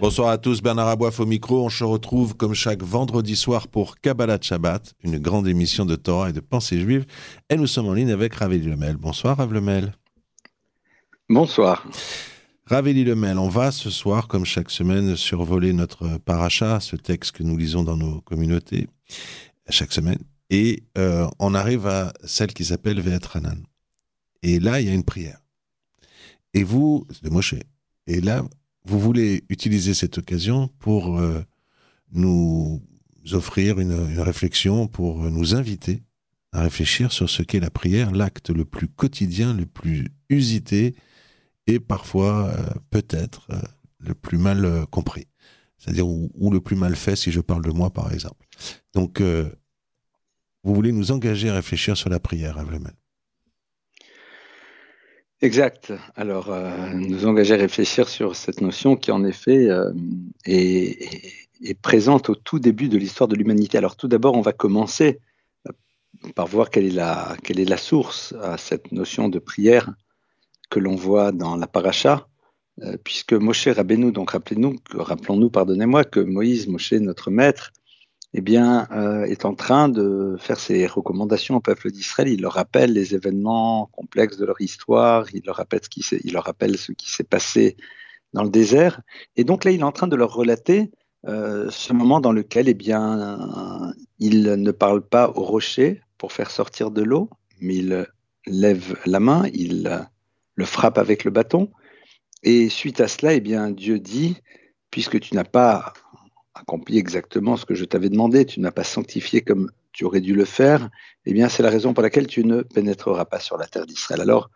Bonsoir à tous, Bernard Aboif au micro. On se retrouve comme chaque vendredi soir pour Kabbalah Shabbat, une grande émission de Torah et de pensée juive. Et nous sommes en ligne avec Raveli Lemel. Bonsoir Rav Lemel. Bonsoir. Raveli Lemel, on va ce soir, comme chaque semaine, survoler notre paracha, ce texte que nous lisons dans nos communautés, chaque semaine. Et euh, on arrive à celle qui s'appelle Ve'etranan. Et là, il y a une prière. Et vous, de Moshe. Et là, vous voulez utiliser cette occasion pour euh, nous offrir une, réflexion, pour nous inviter à réfléchir sur ce qu'est la prière, l'acte le plus quotidien, le plus usité et parfois, euh, peut-être, euh, le plus mal compris. C'est-à-dire, ou, le plus mal fait, si je parle de moi, par exemple. Donc, vous voulez nous engager à réfléchir sur la prière, Avleman Exact. Alors, euh, nous engager à réfléchir sur cette notion qui, en effet, euh, est, présente au tout début de l'histoire de l'humanité. Alors, tout d'abord, on va commencer euh, par voir quelle est, la, source à cette notion de prière que l'on voit dans la paracha, puisque Moshe Rabbeinu, donc rappelez-nous, rappelons-nous, pardonnez-moi, que Moïse, Moshe, notre maître, eh bien, euh, est en train de faire ses recommandations au peuple d'Israël. Il leur rappelle les événements complexes de leur histoire, il leur rappelle ce qui s'est, il leur rappelle ce qui s'est passé dans le désert. Et donc là, il est en train de leur relater euh, ce moment dans lequel, eh bien, il ne parle pas au rocher pour faire sortir de l'eau, mais il lève la main, il le frappe avec le bâton. Et suite à cela, eh bien, Dieu dit, puisque tu n'as pas accompli exactement ce que je t'avais demandé, tu n'as pas sanctifié comme tu aurais dû le faire, eh bien c'est la raison pour laquelle tu ne pénétreras pas sur la terre d'Israël. Alors,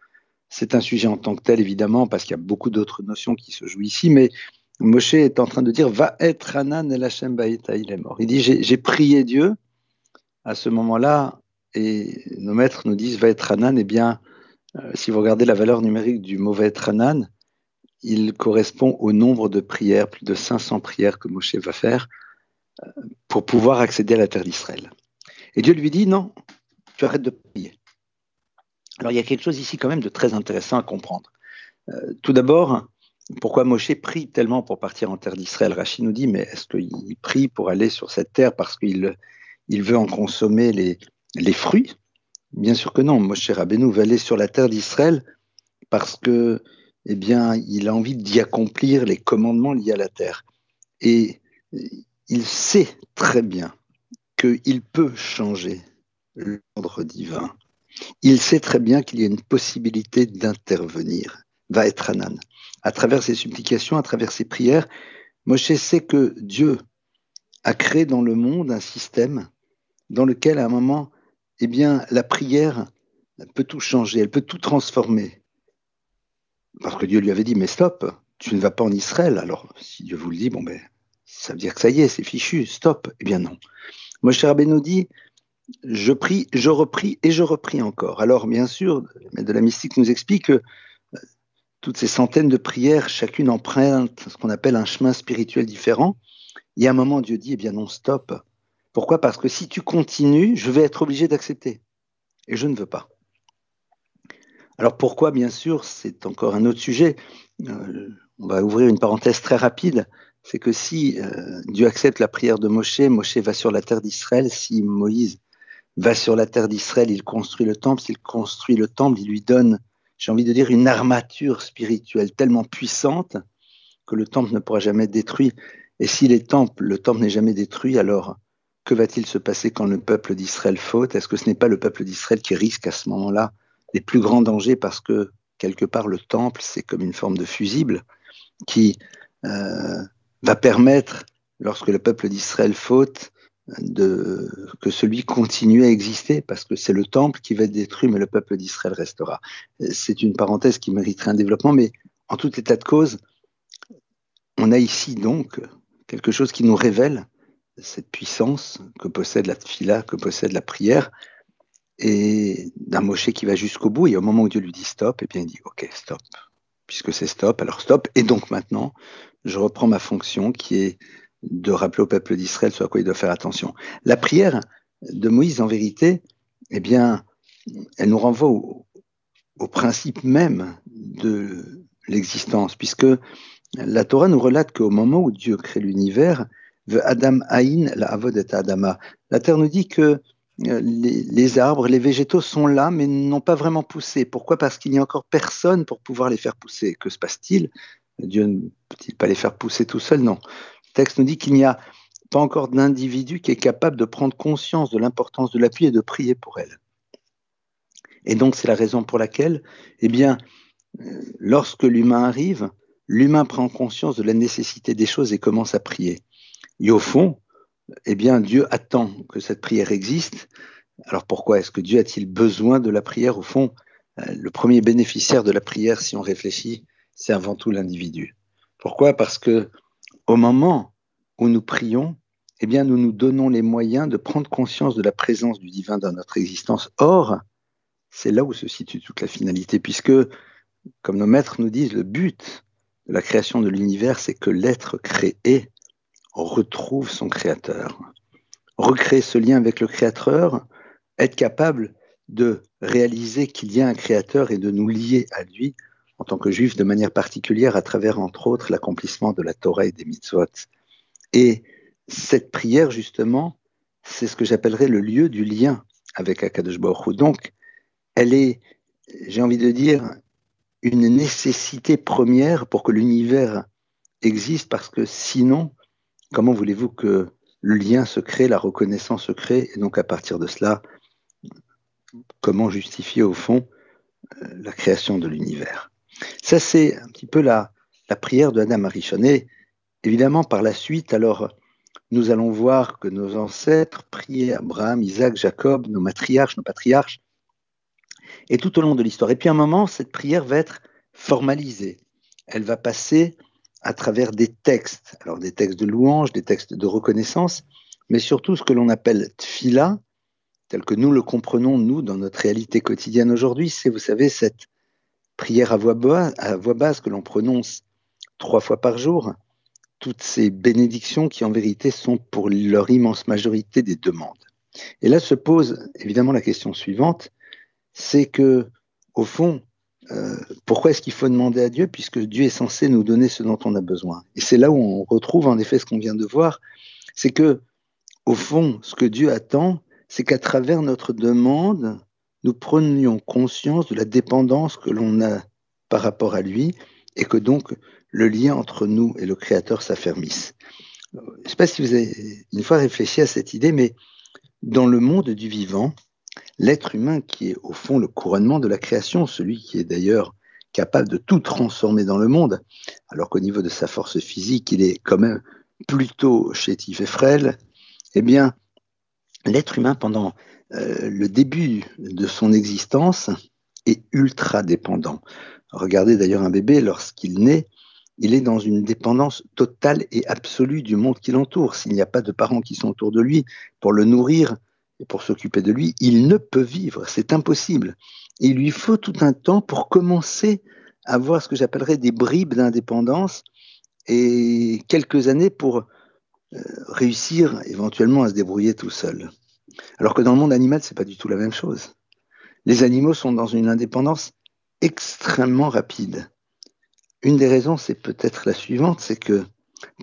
c'est un sujet en tant que tel, évidemment, parce qu'il y a beaucoup d'autres notions qui se jouent ici, mais Moshe est en train de dire Va être Hanan el Hashem il est mort. Il dit J'ai prié Dieu à ce moment-là, et nos maîtres nous disent Va être Hanan, eh bien, euh, si vous regardez la valeur numérique du Va être Hanan, il correspond au nombre de prières, plus de 500 prières que Moshe va faire euh, pour pouvoir accéder à la terre d'Israël. Et Dieu lui dit, non, tu arrêtes de prier. Alors il y a quelque chose ici quand même de très intéressant à comprendre. Euh, tout d'abord, pourquoi Moshe prie tellement pour partir en terre d'Israël? Rachid nous dit, mais est-ce qu'il prie pour aller sur cette terre parce qu'il il veut en consommer les, les fruits? Bien sûr que non. Moshe Rabbeinu veut aller sur la terre d'Israël parce que eh bien, il a envie d'y accomplir les commandements liés à la terre. Et il sait très bien qu'il peut changer l'ordre divin. Il sait très bien qu'il y a une possibilité d'intervenir. Va être Anan. À travers ses supplications, à travers ses prières, Moshe sait que Dieu a créé dans le monde un système dans lequel, à un moment, eh bien, la prière peut tout changer, elle peut tout transformer. Parce que Dieu lui avait dit, mais stop, tu ne vas pas en Israël. Alors, si Dieu vous le dit, bon, ben, ça veut dire que ça y est, c'est fichu, stop. Eh bien non. Moshe Rabbeinu dit, je prie, je repris et je repris encore. Alors, bien sûr, de la mystique nous explique que euh, toutes ces centaines de prières, chacune emprunte ce qu'on appelle un chemin spirituel différent. Il y a un moment, Dieu dit, eh bien non, stop. Pourquoi? Parce que si tu continues, je vais être obligé d'accepter. Et je ne veux pas. Alors pourquoi, bien sûr, c'est encore un autre sujet. Euh, on va ouvrir une parenthèse très rapide. C'est que si euh, Dieu accepte la prière de Moshe, Moshe va sur la terre d'Israël. Si Moïse va sur la terre d'Israël, il construit le temple. S'il construit le temple, il lui donne, j'ai envie de dire, une armature spirituelle tellement puissante que le temple ne pourra jamais être détruit. Et si les temples, le temple n'est jamais détruit, alors que va-t-il se passer quand le peuple d'Israël faute? Est-ce que ce n'est pas le peuple d'Israël qui risque à ce moment-là les plus grands dangers parce que quelque part le temple, c'est comme une forme de fusible qui euh, va permettre, lorsque le peuple d'Israël faute, de, que celui continue à exister, parce que c'est le temple qui va être détruit, mais le peuple d'Israël restera. C'est une parenthèse qui mériterait un développement, mais en tout état de cause, on a ici donc quelque chose qui nous révèle cette puissance que possède la fila, que possède la prière, et d'un Moshe qui va jusqu'au bout. Et au moment où Dieu lui dit stop, et eh bien il dit ok, stop. Puisque c'est stop, alors stop. Et donc maintenant, je reprends ma fonction qui est de rappeler au peuple d'Israël ce à quoi il doit faire attention. La prière de Moïse, en vérité, eh bien, elle nous renvoie au, principe même de l'existence, puisque la Torah nous relate qu'au moment où Dieu crée l'univers, Adam Aïn, la Avod Adama. La Terre nous dit que euh, les, arbres, les végétaux sont là, mais n'ont pas vraiment poussé. Pourquoi? Parce qu'il n'y a encore personne pour pouvoir les faire pousser. Que se passe-t-il? Dieu ne peut-il pas les faire pousser tout seul? Non. Le texte nous dit qu'il n'y a pas encore d'individu qui est capable de prendre conscience de l'importance de l'appui et de prier pour elle. Et donc c'est la raison pour laquelle, eh bien, euh, lorsque l'humain arrive, l'humain prend conscience de la nécessité des choses et commence à prier. Et au fond, eh bien, Dieu attend que cette prière existe. Alors pourquoi est-ce que Dieu a-t-il besoin de la prière? Au fond, euh, le premier bénéficiaire de la prière, si on réfléchit, c'est avant tout l'individu. Pourquoi? Parce que au moment où nous prions, eh bien, nous nous donnons les moyens de prendre conscience de la présence du divin dans notre existence. Or, c'est là où se situe toute la finalité, puisque, comme nos maîtres nous disent, le but de la création de l'univers, c'est que l'être créé retrouve son créateur. Recréer ce lien avec le créateur, être capable de réaliser qu'il y a un créateur et de nous lier à lui en tant que juif de manière particulière à travers, entre autres, l'accomplissement de la Torah et des mitzvot. Et cette prière, justement, c'est ce que j'appellerais le lieu du lien avec Akadosh Baruch Donc, elle est, j'ai envie de dire, une nécessité première pour que l'univers existe, parce que sinon, comment voulez-vous que le lien se crée, la reconnaissance se crée, et donc à partir de cela, comment justifier au fond euh, la création de l'univers? Ça, c'est un petit peu la, la prière de Adam Arishon. évidemment, par la suite, alors, nous allons voir que nos ancêtres priaient Abraham, Isaac, Jacob, nos matriarches, nos patriarches, et tout au long de l'histoire. Et puis à un moment, cette prière va être formalisée. Elle va passer à travers des textes, alors des textes de louange, des textes de reconnaissance, mais surtout ce que l'on appelle tfila, tel que nous le comprenons, nous, dans notre réalité quotidienne aujourd'hui, c'est, vous savez, cette prière à voix, basse, à voix basse que l'on prononce trois fois par jour, toutes ces bénédictions qui en vérité sont pour leur immense majorité des demandes. Et là se pose évidemment la question suivante, c'est que, au fond, euh, pourquoi est-ce qu'il faut demander à Dieu puisque Dieu est censé nous donner ce dont on a besoin? Et c'est là où on retrouve en effet ce qu'on vient de voir, c'est que, au fond, ce que Dieu attend, c'est qu'à travers notre demande, nous prenions conscience de la dépendance que l'on a par rapport à lui et que donc le lien entre nous et le Créateur s'affermisse. Je ne sais pas si vous avez une fois réfléchi à cette idée, mais dans le monde du vivant, l'être humain qui est au fond le couronnement de la création, celui qui est d'ailleurs capable de tout transformer dans le monde, alors qu'au niveau de sa force physique, il est quand même plutôt chétif et frêle, eh bien, l'être humain, pendant euh, le début de son existence, est ultra dépendant. Regardez d'ailleurs un bébé, lorsqu'il naît, il est dans une dépendance totale et absolue du monde qui l'entoure. S'il n'y a pas de parents qui sont autour de lui pour le nourrir, et pour s'occuper de lui, il ne peut vivre, c'est impossible. il lui faut tout un temps pour commencer à avoir ce que j'appellerais des bribes d'indépendance et quelques années pour euh, réussir éventuellement à se débrouiller tout seul. Alors que dans le monde animal, c'est pas du tout la même chose. Les animaux sont dans une indépendance extrêmement rapide. Une des raisons, c'est peut-être la suivante, c'est que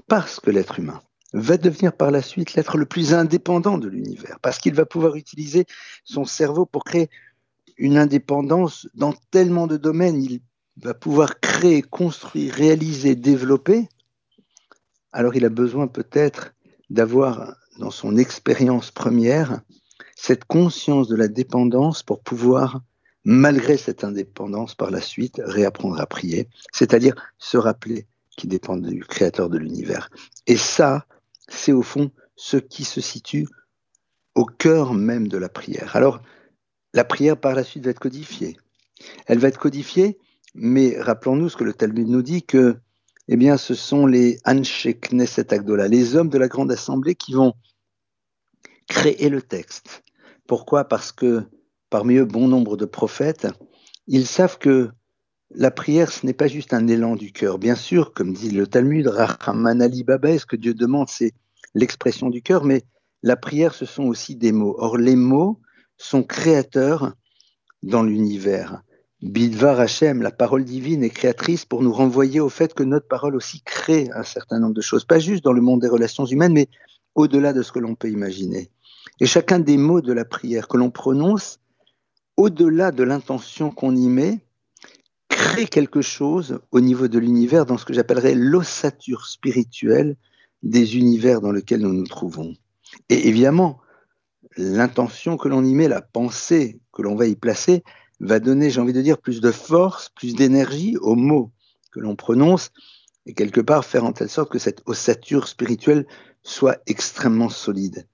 parce que l'être humain va devenir par la suite l'être le plus indépendant de l'univers, parce qu'il va pouvoir utiliser son cerveau pour créer une indépendance dans tellement de domaines. Il va pouvoir créer, construire, réaliser, développer. Alors il a besoin peut-être d'avoir dans son expérience première cette conscience de la dépendance pour pouvoir, malgré cette indépendance par la suite, réapprendre à prier, c'est-à-dire se rappeler qu'il dépend du créateur de l'univers. Et ça, c'est au fond ce qui se situe au cœur même de la prière. Alors, la prière par la suite va être codifiée. Elle va être codifiée, mais rappelons-nous ce que le Talmud nous dit que, eh bien, ce sont les Anshe Knesset Agdola, les hommes de la grande assemblée qui vont créer le texte. Pourquoi? Parce que parmi eux bon nombre de prophètes, ils savent que la prière, ce n'est pas juste un élan du cœur. Bien sûr, comme dit le Talmud, Rahman Baba, ce que Dieu demande, c'est l'expression du cœur, mais la prière, ce sont aussi des mots. Or, les mots sont créateurs dans l'univers. Bidvar Hashem, la parole divine est créatrice pour nous renvoyer au fait que notre parole aussi crée un certain nombre de choses, pas juste dans le monde des relations humaines, mais au-delà de ce que l'on peut imaginer. Et chacun des mots de la prière que l'on prononce, au-delà de l'intention qu'on y met, crée quelque chose au niveau de l'univers dans ce que j'appellerais l'ossature spirituelle des univers dans lesquels nous nous trouvons. Et évidemment, l'intention que l'on y met, la pensée que l'on va y placer, va donner, j'ai envie de dire, plus de force, plus d'énergie aux mots que l'on prononce, et quelque part faire en telle sorte que cette ossature spirituelle soit extrêmement solide.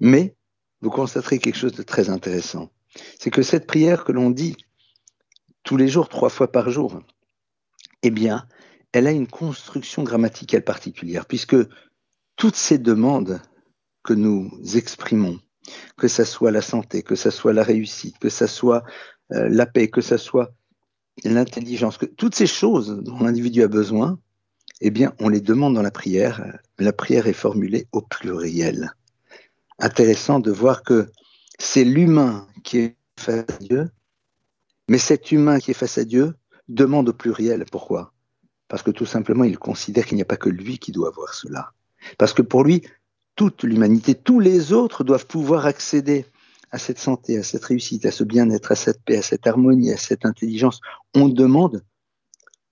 Mais vous constaterez quelque chose de très intéressant. C'est que cette prière que l'on dit tous les jours, trois fois par jour, eh bien, elle a une construction grammaticale particulière, puisque toutes ces demandes que nous exprimons, que ce soit la santé, que ce soit la réussite, que ce soit euh, la paix, que ce soit l'intelligence, que toutes ces choses dont l'individu a besoin, eh bien, on les demande dans la prière. La prière est formulée au pluriel. Intéressant de voir que c'est l'humain qui est face à Dieu, mais cet humain qui est face à Dieu demande au pluriel. Pourquoi? Parce que tout simplement, il considère qu'il n'y a pas que lui qui doit avoir cela. Parce que pour lui, toute l'humanité, tous les autres doivent pouvoir accéder à cette santé, à cette réussite, à ce bien-être, à cette paix, à cette harmonie, à cette intelligence. On demande,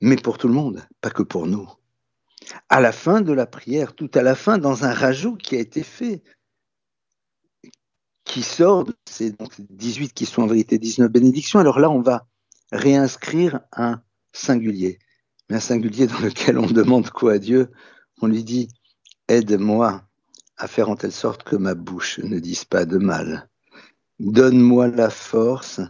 mais pour tout le monde, pas que pour nous. À la fin de la prière, tout à la fin, dans un rajout qui a été fait, qui sort de ces donc 18 qui sont en vérité 19 bénédictions, alors là, on va réinscrire un singulier, mais un singulier dans lequel on demande quoi à Dieu? On lui dit Aide-moi à faire en telle sorte que ma bouche ne dise pas de mal Donne-moi la force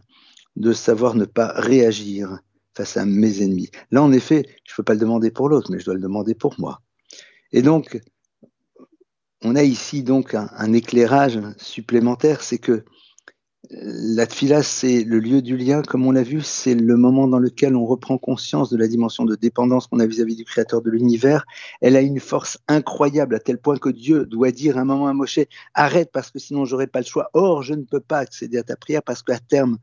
de savoir ne pas réagir face à mes ennemis. Là, en effet, je ne peux pas le demander pour l'autre, mais je dois le demander pour moi. Et donc, on a ici donc un éclairage supplémentaire, c'est que la tfila, c'est le lieu du lien, comme on l'a vu, c'est le moment dans lequel on reprend conscience de la dimension de dépendance qu'on a vis-à-vis du Créateur de l'univers. Elle a une force incroyable à tel point que Dieu doit dire un moment à Moshe arrête parce que sinon j'aurai pas le choix. Or, je ne peux pas accéder à ta prière parce qu'à terme,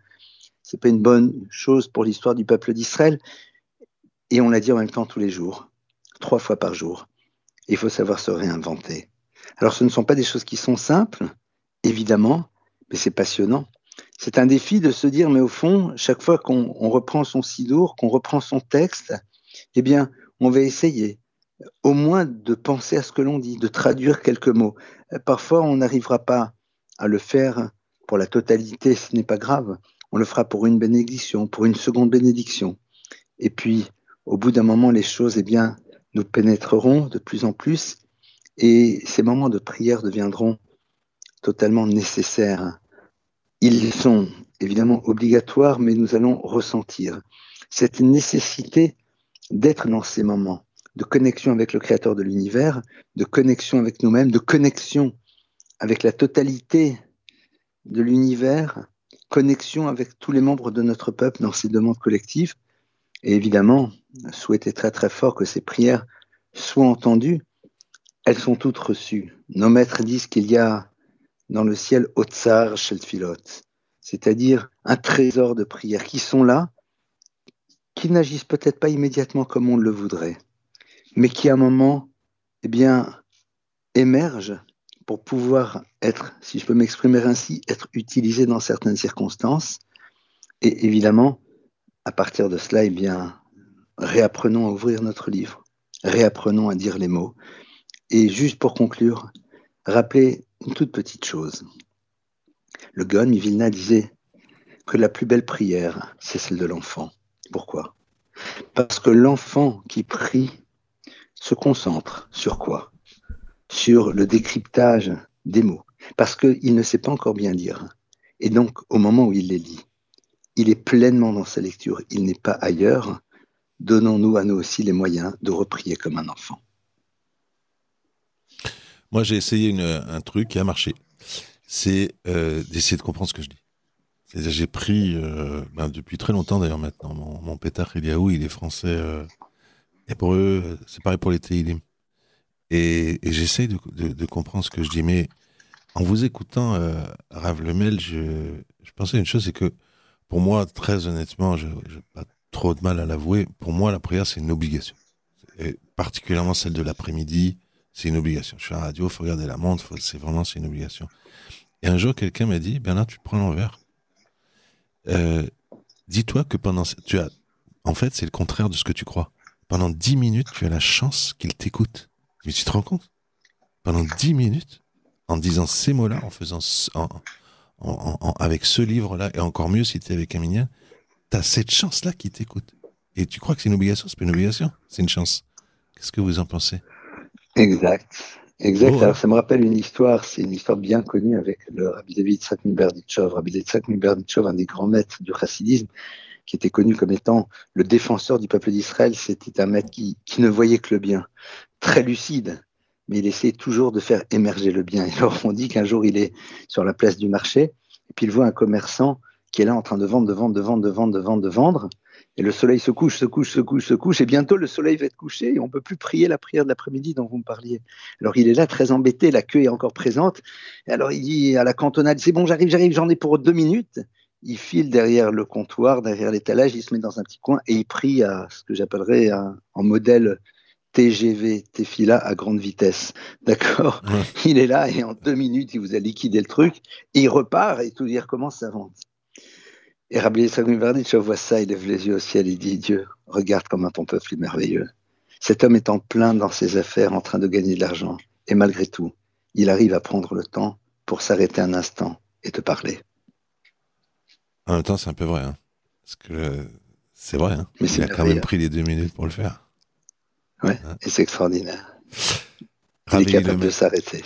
c'est pas une bonne chose pour l'histoire du peuple d'Israël. Et on l'a dit en même temps tous les jours, trois fois par jour. Il faut savoir se réinventer. Alors, ce ne sont pas des choses qui sont simples, évidemment mais c'est passionnant. C'est un défi de se dire, mais au fond, chaque fois qu'on reprend son sidour, qu'on reprend son texte, eh bien, on va essayer au moins de penser à ce que l'on dit, de traduire quelques mots. Parfois, on n'arrivera pas à le faire pour la totalité, ce n'est pas grave. On le fera pour une bénédiction, pour une seconde bénédiction. Et puis, au bout d'un moment, les choses, eh bien, nous pénétreront de plus en plus et ces moments de prière deviendront totalement nécessaires. Ils sont évidemment obligatoires, mais nous allons ressentir cette nécessité d'être dans ces moments de connexion avec le Créateur de l'univers, de connexion avec nous-mêmes, de connexion avec la totalité de l'univers, connexion avec tous les membres de notre peuple dans ces demandes collectives, et évidemment, souhaiter très très fort que ces prières soient entendues. Elles sont toutes reçues. Nos maîtres disent qu'il y a dans le ciel Otsar Sheltfilot, c'est-à-dire un trésor de prières qui sont là, qui n'agissent peut-être pas immédiatement comme on le voudrait, mais qui à un moment, eh bien, émergent pour pouvoir être, si je peux m'exprimer ainsi, être utilisés dans certaines circonstances. Et évidemment, à partir de cela, eh bien, réapprenons à ouvrir notre livre, réapprenons à dire les mots. Et juste pour conclure, rappelez une toute petite chose. Le Gaon Vilna disait que la plus belle prière, c'est celle de l'enfant. Pourquoi? Parce que l'enfant qui prie se concentre sur quoi? Sur le décryptage des mots. Parce qu'il ne sait pas encore bien lire. Et donc, au moment où il les lit, il est pleinement dans sa lecture. Il n'est pas ailleurs. Donnons-nous à nous aussi les moyens de reprier comme un enfant. Moi, j'ai essayé un truc qui a marché. C'est euh, d'essayer de comprendre ce que je dis. J'ai pris, euh, ben, depuis très longtemps d'ailleurs maintenant, mon, mon pétard Eliaou, il est français euh, hébreu, c'est pareil pour les Teilim. Et, et j'essaye de, comprendre ce que je dis, mais en vous écoutant, euh, Rav Lemel, je, je pensais une chose, c'est que pour moi, très honnêtement, je n'ai pas trop de mal à l'avouer, pour moi, la prière, c'est une obligation. Et particulièrement celle de l'après-midi, c'est une obligation. Je suis à la radio, il faut regarder la montre, c'est vraiment une obligation. Et un jour, quelqu'un m'a dit, Bernard, tu prends l'envers. Euh, dis-toi que pendant, tu as, en fait, c'est le contraire de ce que tu crois. Pendant dix minutes, tu as la chance qu'il t'écoute. Mais tu te rends compte? Pendant dix minutes, en disant ces mots-là, en faisant, avec ce livre-là, et encore mieux si tu es avec un minien, tu as cette chance-là qui t'écoute. Et tu crois que c'est une obligation? C'est pas une obligation, c'est une chance. Qu'est-ce que vous en pensez? Exact. Exact. Oh, Alors, ça me rappelle une histoire, c'est une histoire bien connue avec le Rabbi David Tzak Berditchov. Rabbi David Tzak Berditchov, un des grands maîtres du chassidisme, qui était connu comme étant le défenseur du peuple d'Israël. C'était un maître qui, qui, ne voyait que le bien, très lucide, mais il essayait toujours de faire émerger le bien. Et alors, on dit qu'un jour, il est sur la place du marché, et puis il voit un commerçant qui est là en train de vendre, de vendre, de vendre, de vendre, de vendre, de vendre. Et le soleil se couche, se couche, se couche, se couche, et bientôt le soleil va être couché et on peut plus prier la prière de l'après-midi dont vous me parliez. Alors il est là très embêté, la queue est encore présente. Et alors il dit à la cantonade, c'est bon, j'arrive, j'arrive, j'en ai pour deux minutes. Il file derrière le comptoir, derrière l'étalage, il se met dans un petit coin et il prie à ce que j'appellerais en modèle TGV, Tefila à grande vitesse. D'accord ouais. Il est là et en deux minutes, il vous a liquidé le truc. Et il repart et tout il recommence sa vente. Et Rabbi Yitzhak je vois ça, il lève les yeux au ciel, il dit Dieu, regarde comment ton peuple est merveilleux. Cet homme est en plein dans ses affaires, en train de gagner de l'argent. Et malgré tout, il arrive à prendre le temps pour s'arrêter un instant et te parler. En même temps, c'est un peu vrai. Hein. Parce que c'est vrai. Hein. Mais il a quand même pris les deux minutes pour le faire. Ouais, hein. et c'est extraordinaire. Rabbi il est capable de s'arrêter.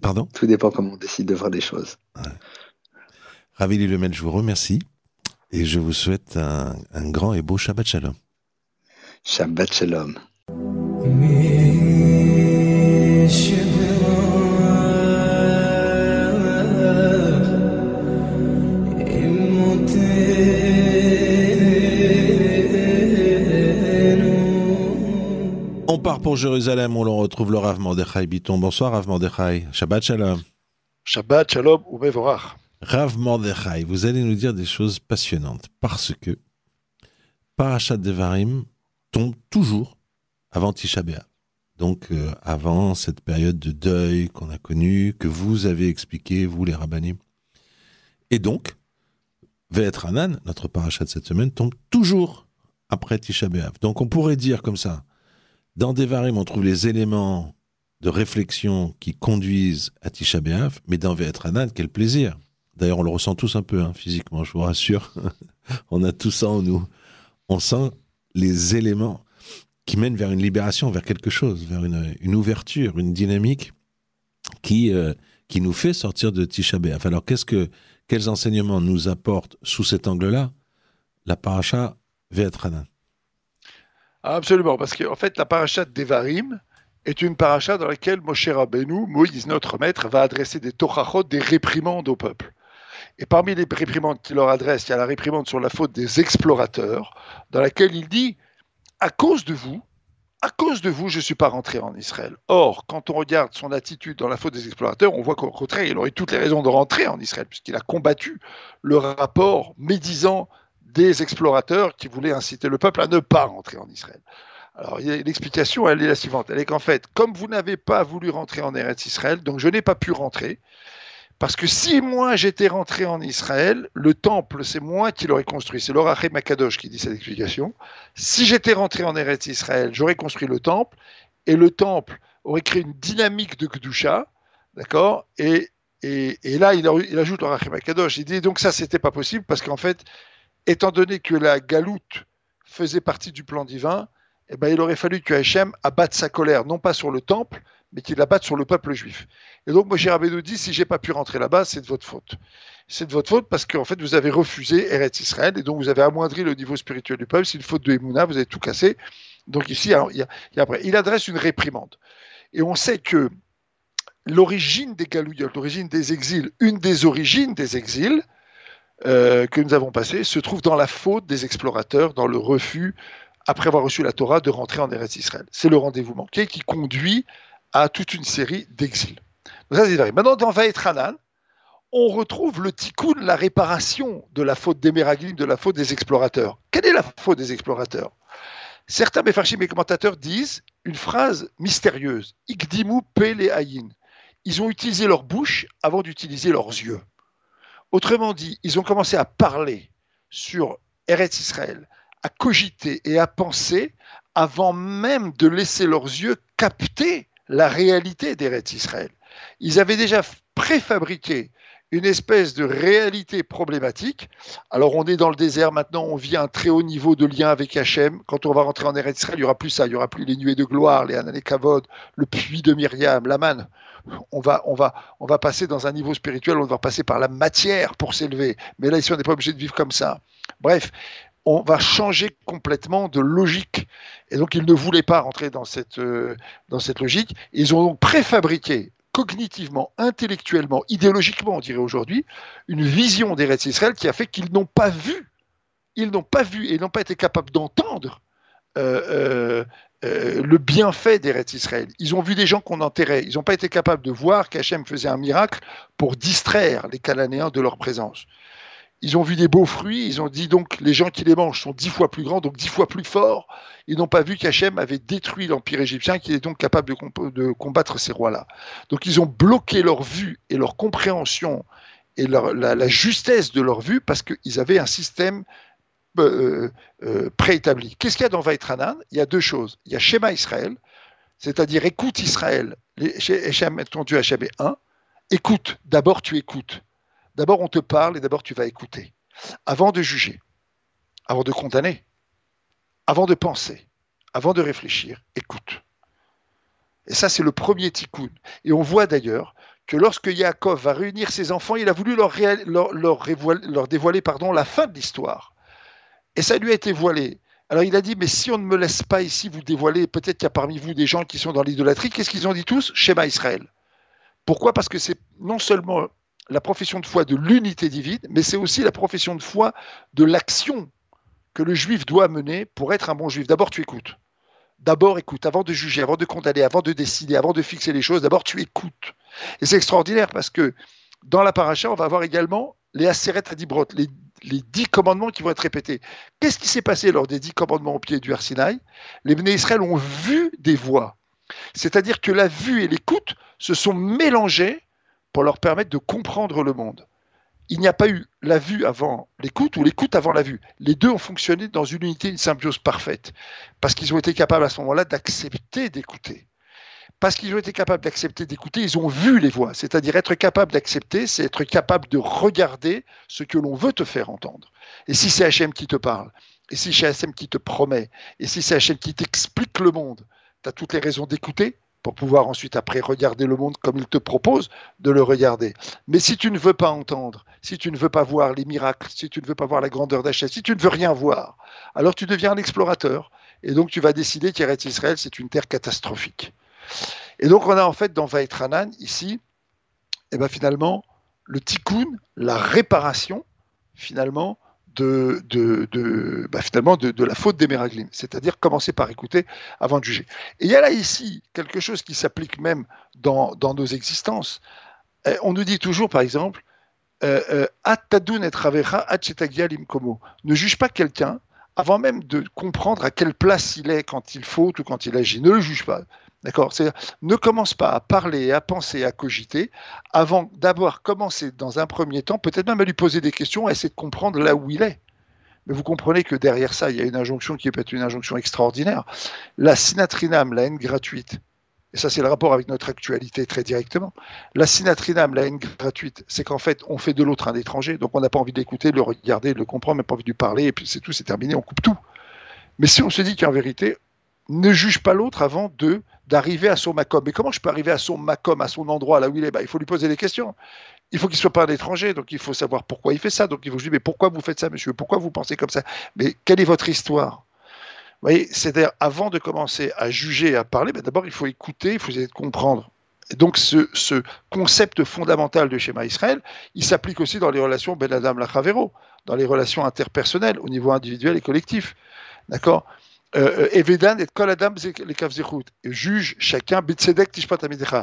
Pardon? Tout dépend comment on décide de voir les choses. Ouais. Ravi je vous remercie et je vous souhaite un, un, grand et beau Shabbat Shalom. Shabbat Shalom. On part pour Jérusalem, on le retrouve le Rav Mordechai Biton. Bonsoir Rav Mordechai. Shabbat Shalom. Shabbat Shalom ou Mevorach. Rav Mordechai, vous allez nous dire des choses passionnantes parce que Parashat Devarim tombe toujours avant Tisha. Donc euh, avant cette période de deuil qu'on a connue, que vous avez expliqué, vous les rabbinim. Et donc, Ve'et Hanan, notre parachat de cette semaine, tombe toujours après Tisha. Donc on pourrait dire comme ça, dans Devarim, on trouve les éléments de réflexion qui conduisent à Tisha B'Av, mais dans Ve'et Hanan, quel plaisir D'ailleurs, on le ressent tous un peu hein, physiquement, je vous rassure. on a tout ça en nous. On sent les éléments qui mènent vers une libération, vers quelque chose, vers une, ouverture, une dynamique qui, euh, qui nous fait sortir de Tisha. Alors, quels enseignements nous apporte sous cet angle-là la paracha Ve'etranan Absolument, parce qu'en en fait, la paracha d'Evarim est une paracha dans laquelle Moshe Rabbeinu, Moïse, notre maître, va adresser des torachot, des réprimandes au peuple. Et parmi les réprimandes qu'il leur adresse, il y a la réprimande sur la faute des explorateurs, dans laquelle il dit À cause de vous, à cause de vous, je ne suis pas rentré en Israël. Or, quand on regarde son attitude dans la faute des explorateurs, on voit qu'au contraire, il aurait toutes les raisons de rentrer en Israël, puisqu'il a combattu le rapport médisant des explorateurs qui voulaient inciter le peuple à ne pas rentrer en Israël. Alors, l'explication, elle est la suivante. Elle est qu'en fait, comme vous n'avez pas voulu rentrer en Eretz Israël, donc je n'ai pas pu rentrer, parce que si moi j'étais rentré en Israël, le temple, c'est moi qui l'aurais construit. C'est l'Orachem Makadosh qui dit cette explication. Si j'étais rentré en Eretz Israël, j'aurais construit le temple, et le temple aurait créé une dynamique de Kedusha, d'accord? Et, là, il, ajoute l'Orachem Makadosh. Il dit donc ça, c'était pas possible, parce qu'en fait, étant donné que la galoute faisait partie du plan divin, eh ben, il aurait fallu que Hachem abatte sa colère, non pas sur le temple, mais qu'il l'abatte sur le peuple juif. Et donc, Moshe Rabbeinu dit, si j'ai pas pu rentrer là-bas, c'est de votre faute. C'est de votre faute parce qu'en fait, vous avez refusé Eretz Israël et donc vous avez amoindri le niveau spirituel du peuple. C'est une faute de Emouna, vous avez tout cassé. Donc ici, il, il, adresse une réprimande. Et on sait que l'origine des galouillottes, l'origine des exils, une des origines des exils, euh, que nous avons passé se trouve dans la faute des explorateurs, dans le refus, après avoir reçu la Torah, de rentrer en Eretz Israël. C'est le rendez-vous manqué qui conduit à toute une série d'exils. Maintenant, dans Vaet Hanan, on retrouve le tikkun, la réparation de la faute des de la faute des explorateurs. Quelle est la faute des explorateurs? Certains Mefarchim et commentateurs disent une phrase mystérieuse Ikdimu Pele Ayin. Ils ont utilisé leur bouche avant d'utiliser leurs yeux. Autrement dit, ils ont commencé à parler sur Eretz Israël, à cogiter et à penser avant même de laisser leurs yeux capter la réalité d'Eretz Israël. Ils avaient déjà préfabriqué une espèce de réalité problématique. Alors on est dans le désert maintenant, on vit un très haut niveau de lien avec Hachem. Quand on va rentrer en Eretz Israël, il n'y aura plus ça, il n'y aura plus les nuées de gloire, les Anané Kavod, le puits de Myriam, l'Aman. On va, on, va, on va passer dans un niveau spirituel, on va passer par la matière pour s'élever. Mais là, ici, on n'est pas obligé de vivre comme ça. Bref, on va changer complètement de logique. Et donc, ils ne voulaient pas rentrer dans cette, euh, dans cette logique. Ils ont donc préfabriqué cognitivement, intellectuellement, idéologiquement, on dirait aujourd'hui, une vision d'Eretz Israël qui a fait qu'ils n'ont pas vu, ils n'ont pas vu et n'ont pas été capables d'entendre euh, euh, le bienfait d'Eretz Israël. Ils ont vu des gens qu'on enterrait. Ils n'ont pas été capables de voir qu'Hachem faisait un miracle pour distraire les Cananéens de leur présence. Ils ont vu des beaux fruits, ils ont dit donc les gens qui les mangent sont dix fois plus grands, donc dix fois plus forts. Ils n'ont pas vu qu'Hachem avait détruit l'empire égyptien, qu'il est donc capable de, combattre ces rois-là. Donc ils ont bloqué leur vue et leur compréhension et la, justesse de leur vue parce qu'ils avaient un système euh, euh, préétabli. Qu'est-ce qu'il y a dans Vaïtranan Il y a deux choses. Il y a Shema Israël, c'est-à-dire écoute Israël. Hachem, ton Dieu Hachem est. Écoute, d'abord tu écoutes. D'abord, on te parle et d'abord, tu vas écouter. Avant de juger, avant de condamner, avant de penser, avant de réfléchir, écoute. Et ça, c'est le premier tikkun. Et on voit d'ailleurs que lorsque Yaakov va réunir ses enfants, il a voulu leur, dévoiler pardon, la fin de l'histoire. Et ça lui a été voilé. Alors il a dit, mais si on ne me laisse pas ici vous dévoiler, peut-être qu'il y a parmi vous des gens qui sont dans l'idolâtrie, qu'est-ce qu'ils ont dit tous? Schéma Israël. Pourquoi? Parce que c'est non seulement la profession de foi de l'unité divine, mais c'est aussi la profession de foi de l'action que le juif doit mener pour être un bon juif. D'abord, tu écoutes. D'abord, écoute, avant de juger, avant de condamner, avant de décider, avant de fixer les choses, d'abord, tu écoutes. Et c'est extraordinaire parce que dans la paracha, on va avoir également les Aseret Adibrot, les, les dix commandements qui vont être répétés. Qu'est-ce qui s'est passé lors des dix commandements au pied du Arsinaï Les Béné Israël ont vu des voix. C'est-à-dire que la vue et l'écoute se sont mélangées pour leur permettre de comprendre le monde. Il n'y a pas eu la vue avant l'écoute ou l'écoute avant la vue. Les deux ont fonctionné dans une unité, une symbiose parfaite, parce qu'ils ont été capables à ce moment-là d'accepter d'écouter. Parce qu'ils ont été capables d'accepter d'écouter, ils ont vu les voix. C'est-à-dire être capable d'accepter, c'est être capable de regarder ce que l'on veut te faire entendre. Et si c'est Hachem qui te parle, et si c'est Hachem qui te promet, et si c'est Hachem qui t'explique le monde, tu as toutes les raisons d'écouter, pour pouvoir ensuite après regarder le monde comme il te propose de le regarder. Mais si tu ne veux pas entendre, si tu ne veux pas voir les miracles, si tu ne veux pas voir la grandeur d'Hachem, si tu ne veux rien voir, alors tu deviens un explorateur. Et donc tu vas décider qu'Eretz Israël, c'est une terre catastrophique. Et donc on a en fait dans Vaetranan, ici, et eh ben finalement, le tikkun, la réparation, finalement, de, de, bah, finalement de, la faute des Méraglim, c'est-à-dire commencer par écouter avant de juger. Et il y a là ici quelque chose qui s'applique même dans, nos existences. Eh, on nous dit toujours, par exemple, euh, euh, ne juge pas quelqu'un avant même de comprendre à quelle place il est quand il faut ou quand il agit. Ne le juge pas. D'accord ne commence pas à parler, à penser, à cogiter avant d'avoir commencé dans un premier temps, peut-être même à lui poser des questions, à essayer de comprendre là où il est. Mais vous comprenez que derrière ça, il y a une injonction qui peut être une injonction extraordinaire. La sinatrinam, la haine gratuite, et ça c'est le rapport avec notre actualité très directement. La sinatrinam, la haine gratuite, c'est qu'en fait, on fait de l'autre un étranger, donc on n'a pas envie d'écouter, de le regarder, de le comprendre, même pas envie de lui parler, et puis c'est tout, c'est terminé, on coupe tout. Mais si on se dit qu'en vérité, ne juge pas l'autre avant de d'arriver à son macom. Mais comment je peux arriver à son macom, à son endroit, là où il est? Bah, Il faut lui poser des questions. Il faut qu'il ne soit pas un étranger, donc il faut savoir pourquoi il fait ça. Donc il faut lui mais pourquoi vous faites ça, monsieur? Pourquoi vous pensez comme ça? Mais quelle est votre histoire? Vous voyez, c'est-à-dire, avant de commencer à juger, à parler, bah, d'abord, il faut écouter, il faut essayer de comprendre. Et donc ce, ce, concept fondamental de schéma Israël, il s'applique aussi dans les relations Ben Adam Lachavero, dans les relations interpersonnelles au niveau individuel et collectif. D'accord? Evedan Kol Adam les Juge chacun,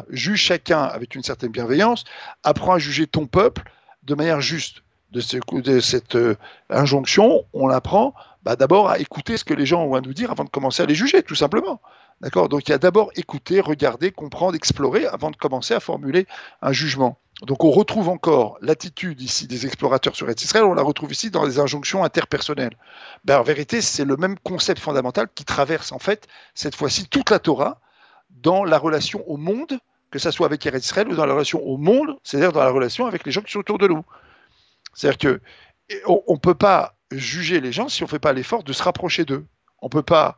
juge chacun avec une certaine bienveillance, apprend à juger ton peuple de manière juste. De, ce, de cette euh, injonction, on apprend bah, d'abord à écouter ce que les gens ont à nous dire avant de commencer à les juger, tout simplement. D'accord? Donc il y a d'abord écouter, regarder, comprendre, explorer avant de commencer à formuler un jugement. Donc on retrouve encore l'attitude ici des explorateurs sur Israël, on la retrouve ici dans les injonctions interpersonnelles. Ben, en vérité, c'est le même concept fondamental qui traverse en fait cette fois-ci toute la Torah dans la relation au monde, que ce soit avec Israël ou dans la relation au monde, c'est-à-dire dans la relation avec les gens qui sont autour de nous. C'est-à-dire que on ne peut pas juger les gens si on ne fait pas l'effort de se rapprocher d'eux. On ne peut pas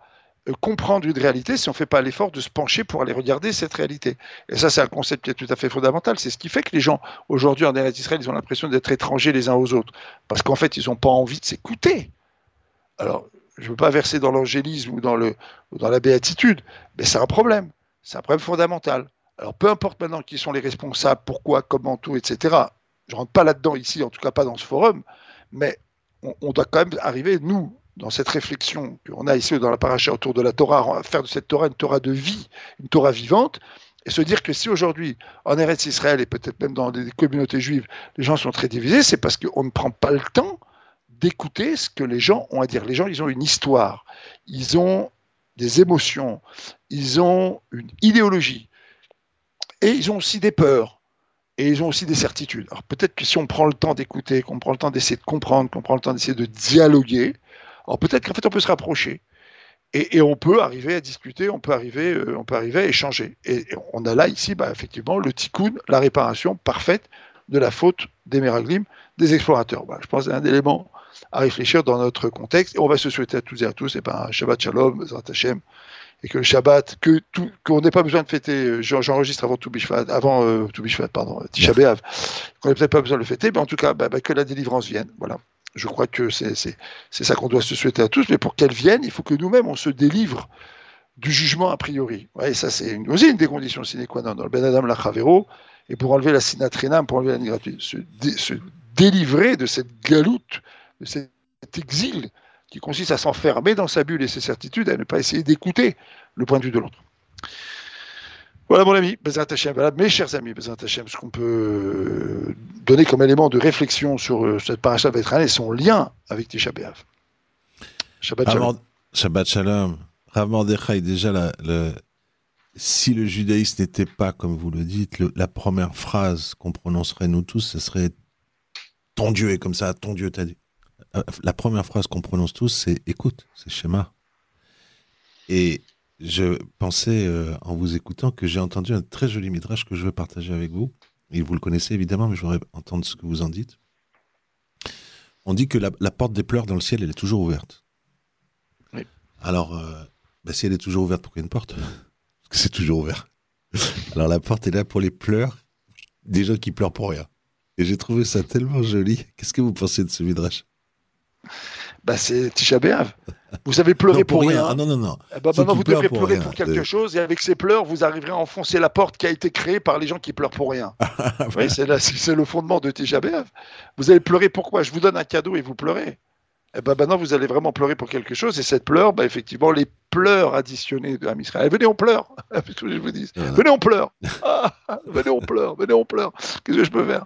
comprendre une réalité si on ne fait pas l'effort de se pencher pour aller regarder cette réalité. Et ça, c'est un concept qui est tout à fait fondamental. C'est ce qui fait que les gens, aujourd'hui, en Israël, ils ont l'impression d'être étrangers les uns aux autres. Parce qu'en fait, ils n'ont pas envie de s'écouter. Alors, je ne veux pas verser dans l'angélisme ou dans, dans la béatitude, mais c'est un problème. C'est un problème fondamental. Alors, peu importe maintenant qui sont les responsables, pourquoi, comment, tout, etc. Je ne rentre pas là-dedans ici, en tout cas pas dans ce forum, mais on doit quand même arriver, nous, dans cette réflexion qu'on a ici dans la paracha autour de la Torah, faire de cette Torah une Torah de vie, une Torah vivante, et se dire que si aujourd'hui, en Eretz Israël et peut-être même dans des communautés juives, les gens sont très divisés, c'est parce qu'on ne prend pas le temps d'écouter ce que les gens ont à dire. Les gens, ils ont une histoire, ils ont des émotions, ils ont une idéologie, et ils ont aussi des peurs, et ils ont aussi des certitudes. Alors peut-être que si on prend le temps d'écouter, qu'on prend le temps d'essayer de comprendre, qu'on prend le temps d'essayer de dialoguer, alors peut-être qu'en fait on peut se rapprocher et, on peut arriver à discuter, on peut arriver, euh, on peut arriver à échanger. Et, on a là ici bah, effectivement le tikkun, la réparation parfaite de la faute des Meraglim, des explorateurs. je pense que c'est un élément à réfléchir dans notre contexte. Et on va se souhaiter à tous et à tous et ben, un Shabbat Shalom, Hashem, et que le Shabbat, que tout, qu'on n'ait pas besoin de fêter, euh, j'enregistre avant tout avant euh, tout pardon, Tisha qu'on n'ait peut-être pas besoin de le fêter, mais en tout cas, bah, bah, que la délivrance vienne. Voilà. Je crois que c'est ça qu'on doit se souhaiter à tous, mais pour qu'elle vienne, il faut que nous-mêmes, on se délivre du jugement a priori. Ouais, ça, c'est une des conditions sine qua non. Dans le Ben Adam Lachavero, et pour enlever la sinatrinam, pour enlever la gratuite, se, se, délivrer de cette galoute, de cet exil qui consiste à s'enfermer dans sa bulle et ses certitudes, à ne pas essayer d'écouter le point de vue de l'autre. Voilà mon ami, voilà mes chers amis, ce qu'on peut donner comme élément de réflexion sur euh, cette paracha et son lien avec Tisha B'Av. Shabbat Shalom. Shabbat Shalom. Rav Mordechai, déjà, si le judaïsme n'était pas, comme vous le dites, la première phrase qu'on prononcerait nous tous, ce serait ton Dieu est comme ça, ton Dieu t'a dit. Euh, la première phrase qu'on prononce tous, c'est écoute, c'est schéma. Et je pensais, euh, en vous écoutant, que j'ai entendu un très joli midrash que je veux partager avec vous. Et vous le connaissez évidemment, mais je voudrais entendre ce que vous en dites. On dit que la, porte des pleurs dans le ciel, elle est toujours ouverte. Oui. Alors, euh, bah, si elle est toujours ouverte, pourquoi une porte? Parce que c'est toujours ouvert. Alors la porte est là pour les pleurs des gens qui pleurent pour rien. Et j'ai trouvé ça tellement joli. Qu'est-ce que vous pensez de ce midrash? Bah, c'est Tisha B'Av. Vous avez pleuré pour, rien. Ah, non, non, non. Eh ben, vous devrez pleurer pour, quelque chose et avec ces pleurs, vous arriverez à enfoncer la porte qui a été créée par les gens qui pleurent pour rien. oui, c'est le fondement de Tisha B'Av. Vous allez pleurer pourquoi Je vous donne un cadeau et vous pleurez eh ben maintenant vous allez vraiment pleurer pour quelque chose. Et cette pleure, bah, effectivement, les pleurs additionnés de Israël. Venez, on pleure. je vous dis. Venez, on pleure. Ah, venez, on pleure. Venez, on pleure. Qu'est-ce que je peux faire?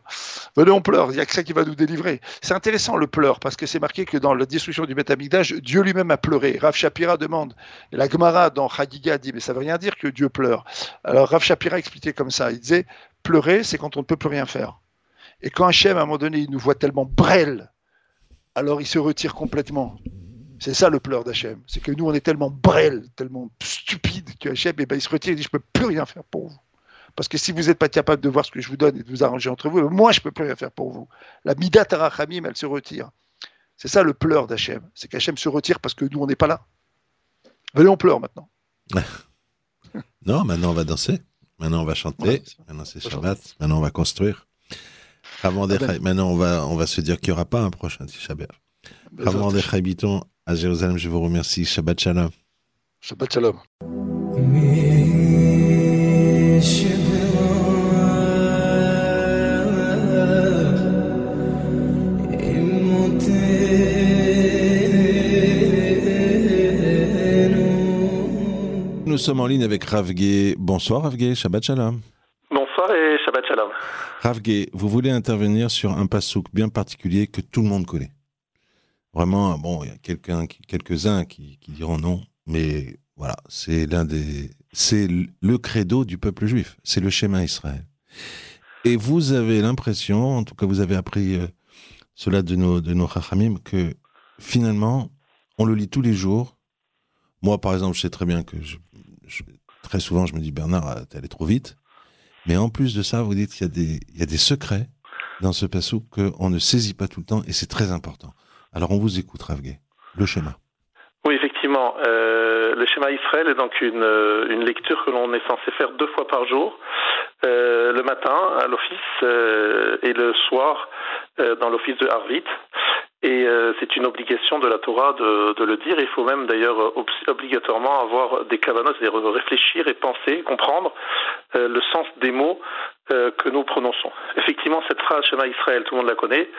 Venez, on pleure. Il n'y a que ça qui va nous délivrer. C'est intéressant le pleur parce que c'est marqué que dans la destruction du Betamigdash, Dieu lui-même a pleuré. Rav Shapira demande. Et la Gemara dans Chagiga dit mais ça veut rien dire que Dieu pleure. Alors Rav Shapira expliquait comme ça. Il disait pleurer, c'est quand on ne peut plus rien faire. Et quand Hachem, à un moment donné, il nous voit tellement brêle alors il se retire complètement. C'est ça le pleur d'Hachem. C'est que nous, on est tellement brêle, tellement stupide que Hachem, eh ben, il se retire et dit Je ne peux plus rien faire pour vous. Parce que si vous n'êtes pas capable de voir ce que je vous donne et de vous arranger entre vous, moi, je ne peux plus rien faire pour vous. La Midat Arachamim, elle se retire. C'est ça le pleur d'Hachem. C'est qu'Hachem se retire parce que nous, on n'est pas là. Venez, on pleure maintenant. non, maintenant, on va danser. Maintenant, on va chanter. maintenant, c'est Shabbat. Maintenant, on va construire. Avant des. Ah ben. Maintenant, on va, on va se dire qu'il n'y aura pas un prochain Tisha B'Av. Avant des à Jérusalem, je vous remercie. Shabbat Shalom. Shabbat Shalom. Nous sommes en ligne avec Ravgué. Bonsoir Ravgué, Shabbat Shalom. Bonsoir et Shalom. Ravgué, vous voulez intervenir sur un passouk bien particulier que tout le monde connaît. Vraiment, bon, il y a quelques-uns qui, diront non, mais voilà, c'est l'un des, c'est le credo du peuple juif, c'est le schéma Israël. Et vous avez l'impression, en tout cas vous avez appris euh, cela de nos, de chachamim, que finalement, on le lit tous les jours. Moi, par exemple, je sais très bien que très souvent, je me dis, Bernard, t'es allé trop vite. Mais en plus de ça, vous dites qu'il y, a des, il y a des secrets dans ce passou qu'on ne saisit pas tout le temps et c'est très important. Alors, on vous écoute, Ravgué. Le schéma. Oui, effectivement. Euh, le schéma Israël est donc une, euh, une lecture que l'on est censé faire deux fois par jour. Euh, le matin à l'office euh, et le soir euh, dans l'office de Harvit. Et c'est une obligation de la Torah de, de le dire. Il faut même d'ailleurs obligatoirement avoir des cavanos, c'est-à-dire réfléchir et penser, comprendre le sens des mots euh, que nous prononçons. Effectivement, cette phrase Shema Israël, tout le monde la connaît,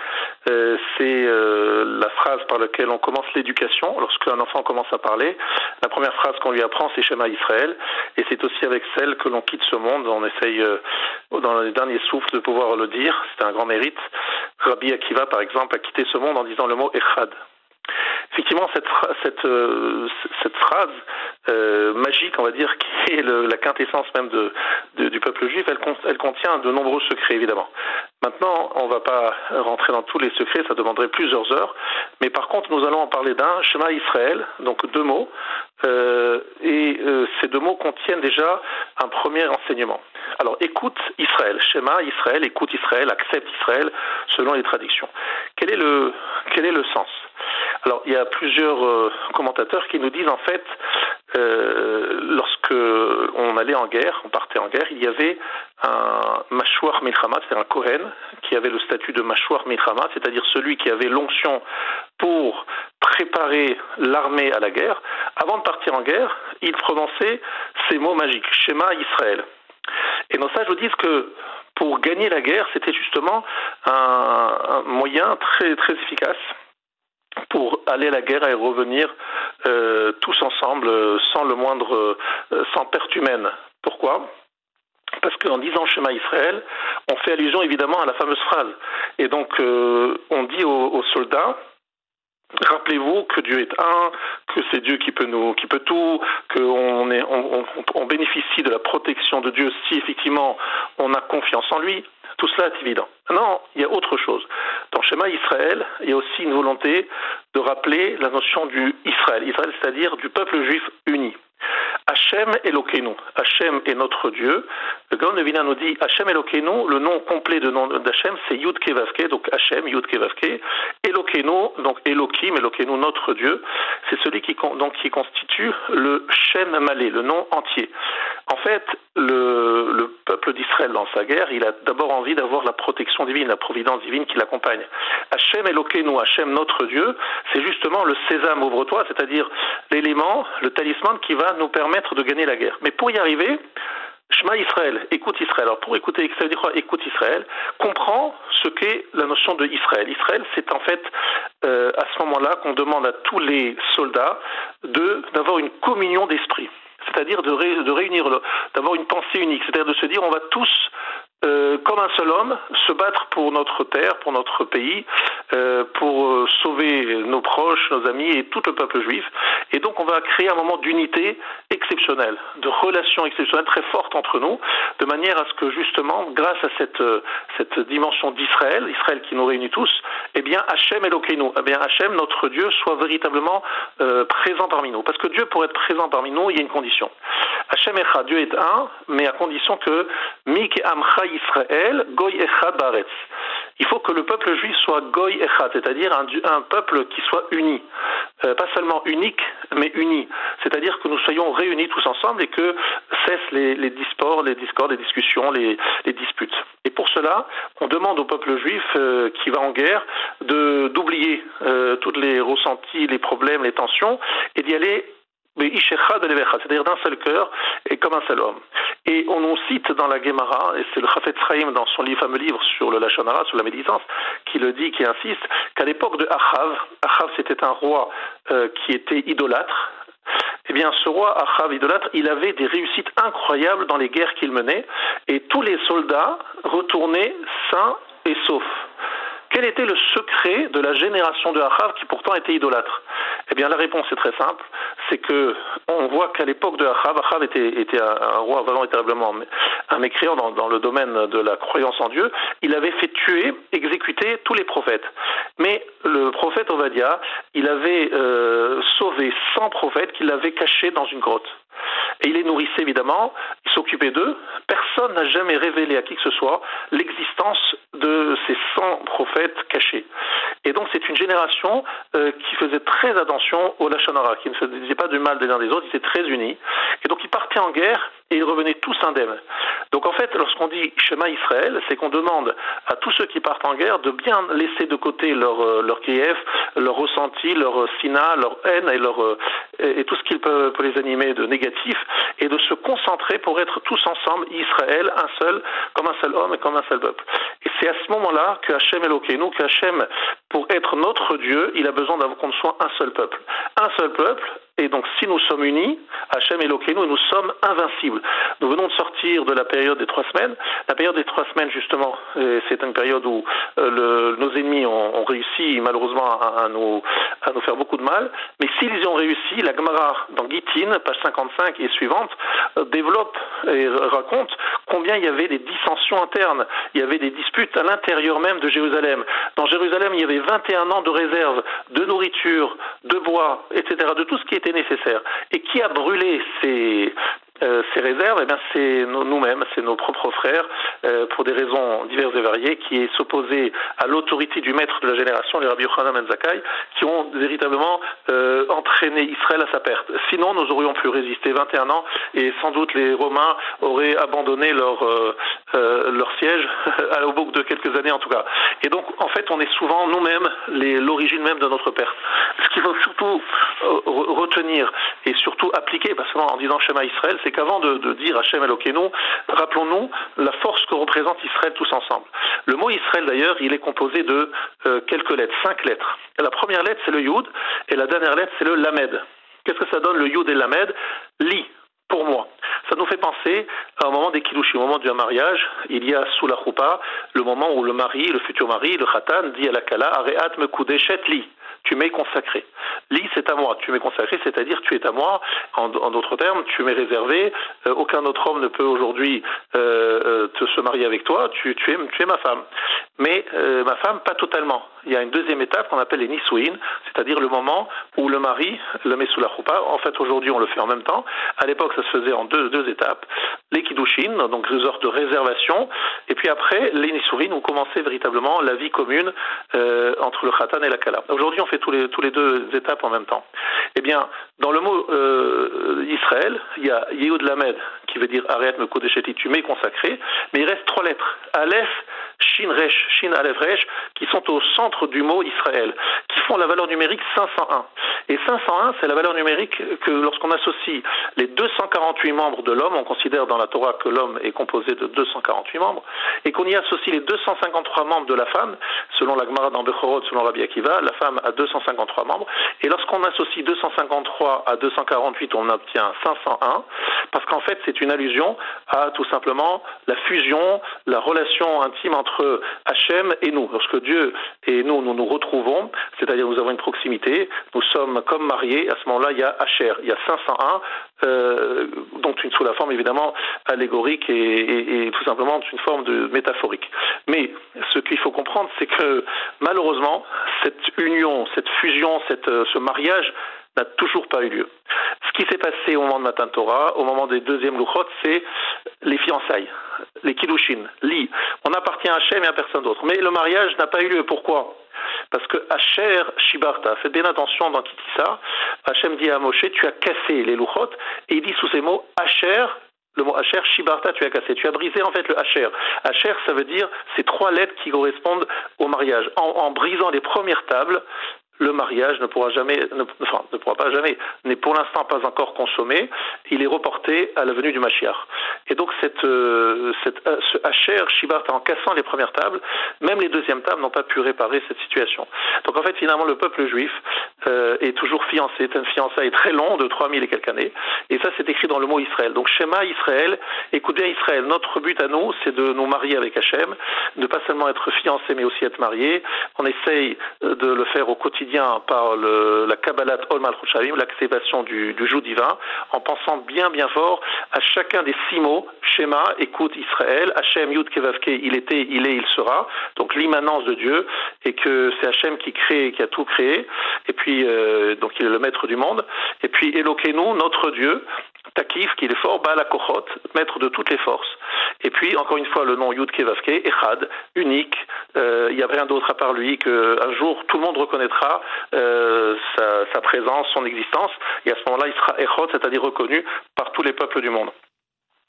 euh, c'est euh, la phrase par laquelle on commence l'éducation. Lorsqu'un enfant commence à parler, la première phrase qu'on lui apprend, c'est Shema Israël, et c'est aussi avec celle que l'on quitte ce monde. On essaye, dans les derniers souffles, de pouvoir le dire. C'est un grand mérite. Rabbi Akiva, par exemple, a quitté ce monde en disant le mot Echad. Effectivement, cette, euh, phrase euh, magique, on va dire, qui est la quintessence même du peuple juif, elle, contient de nombreux secrets, évidemment. Maintenant, on ne va pas rentrer dans tous les secrets, ça demanderait plusieurs heures, mais par contre, nous allons en parler d'un, Shema Israël, donc deux mots, euh, et ces deux mots contiennent déjà un premier enseignement. Alors, écoute Israël, Shema Israël, écoute Israël, accepte Israël, selon les traductions. Quel est le, sens? Y a plusieurs euh, commentateurs qui nous disent en fait, euh, lorsque on allait en guerre, on partait en guerre, il y avait un mashouar milchama, c'est un Kohen, qui avait le statut de mashouar milchama, c'est-à-dire celui qui avait l'onction pour préparer l'armée à la guerre. Avant de partir en guerre, il prononçait ces mots magiques, Shema Israël. Et nos sages nous disent que pour gagner la guerre, c'était justement un, un moyen très très efficace pour aller à la guerre et revenir euh, tous ensemble euh, sans le moindre, euh, sans perte humaine. Pourquoi? Parce qu'en disant schéma Israël, on fait allusion évidemment à la fameuse phrase. Et donc, on dit aux, soldats, Rappelez-vous que Dieu est un, que c'est Dieu qui peut nous, qui peut tout, qu'on on, bénéficie de la protection de Dieu si effectivement on a confiance en lui. Tout cela est évident. Non, il y a autre chose. Dans le schéma Israël, il y a aussi une volonté de rappeler la notion du Israël. Israël, c'est-à-dire du peuple juif uni. Hachem Elokeinu. Hachem est notre Dieu. Le Gaon de nous dit Hachem Elokeinu, le nom complet de nom c'est Yud Kevavke, donc Hachem, Yud Kevavke. Elokeinu, donc Elokim, Elokeinu, notre Dieu, c'est celui qui, donc, qui constitue le Shem Malé, le nom entier. En fait, le, le peuple d'Israël dans sa guerre, il a d'abord envie d'avoir la protection divine, la providence divine qui l'accompagne. Hachem Elokeinu, Hachem notre Dieu, c'est justement le sésame ouvre-toi, c'est-à-dire l'élément, le talisman qui va nous permettre de gagner la guerre. Mais pour y arriver, Shema Israël, écoute Israël. Alors pour écouter, ça Écoute Israël. Comprends ce qu'est la notion de Israël. Israël, c'est en fait euh, à ce moment-là qu'on demande à tous les soldats d'avoir une communion d'esprit c'est-à-dire de, ré, de, réunir, d'avoir une pensée unique, c'est-à-dire de se dire on va tous euh, comme un seul homme, se battre pour notre terre, pour notre pays, pour euh, sauver nos proches, nos amis et tout le peuple juif. Et donc on va créer un moment d'unité exceptionnel, de relation exceptionnelle très forte entre nous, de manière à ce que justement, grâce à cette, cette dimension d'Israël, Israël qui nous réunit tous, eh bien Hachem Elokeinu, eh bien Hachem, notre Dieu, soit véritablement euh, présent parmi nous. Parce que Dieu, pour être présent parmi nous, il y a une condition. Hachem Echad, Dieu est un, mais à condition que Mik Amcha Israël, Goy Echad Baretz. Il faut que le peuple juif soit Goy Echad, c'est-à-dire un, peuple qui soit uni. Euh, pas seulement unique, mais uni. C'est-à-dire que nous soyons réunis tous ensemble et que cessent les, les discords, les discords, les discussions, les, disputes. Et pour cela, on demande au peuple juif euh, qui va en guerre de d'oublier euh, tous les ressentis, les problèmes, les tensions et d'y aller c'est-à-dire d'un seul cœur et comme un seul homme. Et on nous cite dans la Gemara, et c'est le Chafetz Chaim dans son fameux livre sur le Lachonara, sur la médisance, qui le dit, qui insiste, qu'à l'époque de Achav, Achav c'était un roi euh, qui était idolâtre, eh bien, ce roi Achav idolâtre, il avait des réussites incroyables dans les guerres qu'il menait, et tous les soldats retournaient sains et saufs. Quel était le secret de la génération de Achav qui pourtant était idolâtre? Eh bien, la réponse est très simple. C'est que on voit qu'à l'époque de Achav, Achav était, un, roi vraiment véritablement un mécréant dans, le domaine de la croyance en Dieu. Il avait fait tuer, exécuter tous les prophètes. Mais le prophète Ovadia, il avait euh, sauvé 100 prophètes qu'il avait cachés dans une grotte. Et il les nourrissait évidemment, il s'occupait d'eux. Personne n'a jamais révélé à qui que ce soit l'existence de ces 100 prophètes cachés. Et donc c'est une génération euh, qui faisait très attention au Lachonara, qui ne se disait pas du mal des uns des autres, ils étaient très unis. Et donc ils partaient en guerre et ils revenaient tous indemnes. Donc en fait, lorsqu'on dit chemin Israël, c'est qu'on demande à tous ceux qui partent en guerre de bien laisser de côté leur, euh, leur Kiev, leur ressenti, leur euh, sina, leur haine et, leur, euh, et tout ce qui peut, peut, les animer de négatif, et de se concentrer pour être tous ensemble, Israël, un seul, comme un seul homme et comme un seul peuple. Et c'est à ce moment-là que Hachem nous, que Hachem, pour être notre Dieu, il a besoin qu'on soit un seul peuple. Un seul peuple, et donc, si nous sommes unis, Hachem et nous, nous sommes invincibles. Nous venons de sortir de la période des trois semaines. La période des trois semaines, justement, euh, c'est une période où euh, nos ennemis ont, réussi, malheureusement, à, nous, à nous faire beaucoup de mal. Mais s'ils y ont réussi, la Gemara, dans Gittin, page 55 et suivante, euh, développe et raconte combien il y avait des dissensions internes. Il y avait des disputes à l'intérieur même de Jérusalem. Dans Jérusalem, il y avait 21 ans de réserve de nourriture, de bois, etc., de tout ce qui était nécessaire. Et qui a brûlé ces, euh, ces réserves, eh bien, c'est nous-mêmes, c'est nos propres frères, euh, pour des raisons diverses et variées, qui s'opposaient à l'autorité du maître de la génération, les Rabbi Yochanan ben Zakai, qui ont véritablement euh, entraîné Israël à sa perte. Sinon, nous aurions pu résister 21 ans et sans doute les Romains auraient abandonné leur, leur siège au bout de quelques années en tout cas. Et donc, en fait, on est souvent nous-mêmes l'origine même de notre perte. Ce qu'il faut surtout retenir et surtout appliquer, parce en disant Shema Israël, c'est qu'avant de, dire Hachem Elokeinu, rappelons-nous la force que représente Israël tous ensemble. Le mot Israël d'ailleurs, il est composé de euh, quelques lettres, cinq lettres. la première lettre c'est le Yud et la dernière lettre c'est le Lamed. Qu'est-ce que ça donne le Yud et le Lamed? Li, pour moi. Ça nous fait penser à un moment des au moment du mariage, il y a sous la choupa le moment où le mari, le futur mari, le khatan, dit à la kala, Areat me li tu m'es consacré. Li, c'est à moi. Tu m'es consacré, c'est-à-dire tu es à moi. En, d'autres termes, tu m'es réservé. Euh, aucun autre homme ne peut aujourd'hui euh, euh, te se marier avec toi. Tu, tu, es, tu es ma femme. Mais ma femme, pas totalement. Il y a une deuxième étape qu'on appelle les nisouines, c'est-à-dire le moment où le mari le met sous la choupa. En fait, aujourd'hui, on le fait en même temps. À l'époque, ça se faisait en deux, deux étapes. Les kiddushin, donc des sortes de réservation. Et puis après, les nisouines, où commençait véritablement la vie commune entre le khatan et la kala. Aujourd'hui, on fait tous les, tous les deux étapes en même temps. Eh bien, dans le mot euh, Israël, il y a Yehud Lamed, qui veut dire Arrête me kodesheti, tu m'es consacré, mais il reste trois lettres. Aleph, Shin Resh, Shin Aleph Resh, qui sont au centre du mot Israël, qui font la valeur numérique 501. Et 501, c'est la valeur numérique que lorsqu'on associe les 248 membres de l'homme, on considère dans la Torah que l'homme est composé de 248 membres, et qu'on y associe les 253 membres de la femme, selon la Gemara dans Bechorot, selon Rabbi Akiva, la femme a 253 membres, et lorsqu'on associe 253 à 248, on obtient 501, parce qu'en fait, c'est une allusion à tout simplement la fusion, la relation intime entre Hachem et nous. Lorsque Dieu et nous, nous nous retrouvons, c'est-à-dire nous avons une proximité, nous sommes comme mariés, à ce moment-là, il y a Hacher, il y a 501, euh, donc une, sous la forme évidemment allégorique et, tout simplement une forme métaphorique. Mais ce qu'il faut comprendre, c'est que malheureusement, cette union, cette fusion, cette, euh, ce mariage n'a toujours pas eu lieu. Ce qui s'est passé au moment de Matan Torah, au moment des deuxièmes Luchot, c'est les fiançailles, les Kiddushin, Li. On appartient à Hachem et à personne d'autre. Mais le mariage n'a pas eu lieu. Pourquoi? Parce que Hacher Shibarta, faites bien attention dans Kitissa, Hachem dit à Moshe, tu as cassé les Luchot, et il dit sous ces mots, Hacher le mot Hacher, Shibarta, tu as cassé. Tu as brisé en fait le Hacher. Hacher, ça veut dire ces trois lettres qui correspondent au mariage. En, en brisant les premières tables, le mariage ne pourra jamais, enfin, ne pourra pas jamais, n'est pour l'instant pas encore consommé. Il est reporté à la venue du Mashiach. Et donc cette, euh, cette, euh, ce Hacher en cassant les premières tables, même les deuxièmes tables n'ont pas pu réparer cette situation. Donc en fait finalement le peuple juif euh, est toujours fiancé, c'est un fiançailles très long de 3000 et quelques années. Et ça c'est écrit dans le mot Israël. Donc Shema Israël, écoute bien Israël, notre but à nous c'est de nous marier avec Hachem, de pas seulement être fiancé mais aussi être marié. On essaye de le faire au quotidien par la Kabbalat Ol Malchut l'acceptation du, du joug divin, en pensant bien bien fort à chacun des six mots, Shema, écoute Israël, Hachem Yud Kevavke, il était, il est, il sera, donc l'immanence de Dieu, et que c'est Hachem qui crée, qui a tout créé, et puis euh, donc il est le maître du monde, et puis Elokeinu, notre Dieu, Takif, qui est fort, Baal maître de toutes les forces. Et puis, encore une fois, le nom Yud Kevavke, Echad, unique. Euh, il n'y a rien d'autre à part lui qu'un jour, tout le monde reconnaîtra euh, sa, présence, son existence. Et à ce moment-là, il sera Echad, c'est-à-dire reconnu par tous les peuples du monde.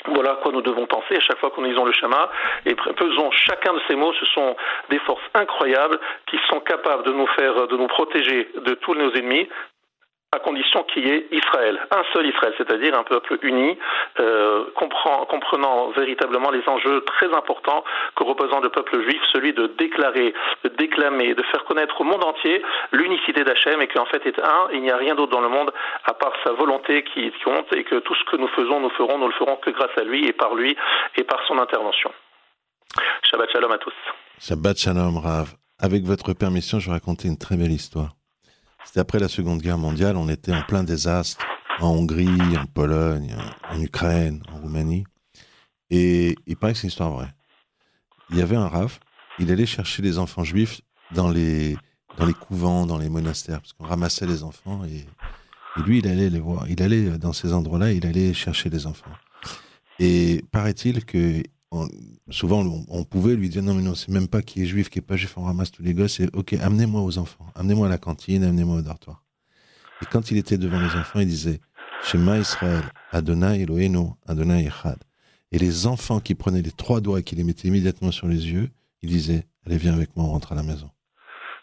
Voilà à quoi nous devons penser à chaque fois nous lisons le schéma et faisons chacun de ces mots. Ce sont des forces incroyables qui sont capables de nous faire, de nous protéger de tous nos ennemis, à condition qu'il y ait Israël, un seul Israël, c'est-à-dire un peuple uni, euh, comprenant véritablement les enjeux très importants que représente le peuple juif, celui de déclarer, de déclamer, de faire connaître au monde entier l'unicité d'Hachem et qu'en fait est un, il n'y a rien d'autre dans le monde à part sa volonté qui compte et que tout ce que nous faisons, nous ferons, nous le ferons que grâce à lui et par lui et par son intervention. Shabbat Shalom à tous. Shabbat Shalom Rav. Avec votre permission, je vais raconter une très belle histoire. C'était après la Seconde Guerre mondiale, on était en plein désastre en Hongrie, en Pologne, en Ukraine, en Roumanie. Et il paraît que c'est une histoire vraie. Il y avait un raf, il allait chercher les enfants juifs dans les, dans les couvents, dans les monastères, parce qu'on ramassait les enfants et, lui, il allait les voir. Il allait dans ces endroits-là, il allait chercher les enfants. Et paraît-il souvent, on, pouvait lui dire non, mais non, c'est même pas qui est juif, qui est pas juif, on ramasse tous les gosses. C'est ok, amenez-moi aux enfants, amenez-moi à la cantine, amenez-moi au dortoir. Et quand il était devant les enfants, il disait Shema Israël, Adonai Eloheinu, Adonai Echad. Et les enfants qui prenaient les trois doigts et qui les mettaient immédiatement sur les yeux, il disait Allez, viens avec moi, on rentre à la maison.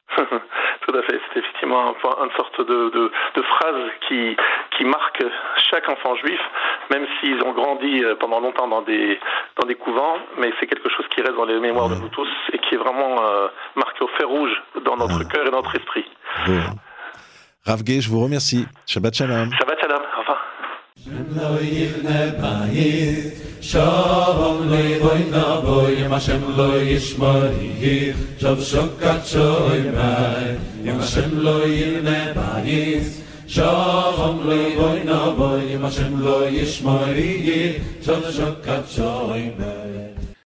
Tout à fait. C'est effectivement une sorte de, phrase qui, qui marque chaque enfant juif, même s'ils ont grandi euh, pendant longtemps dans des, dans des couvents, mais c'est quelque chose qui reste dans les mémoires de nous tous et qui est vraiment euh, marqué au fer rouge dans notre cœur et notre esprit. Rav je vous remercie. Shabbat Shalom. Shabbat Shalom. Au revoir. Shalom loy boy na boy ma shem loy yishmari shav shokat shoy mai yam shem loy ne bayis Shalom loy boy na boy ma shem loy yishmari shav shokat shoy mai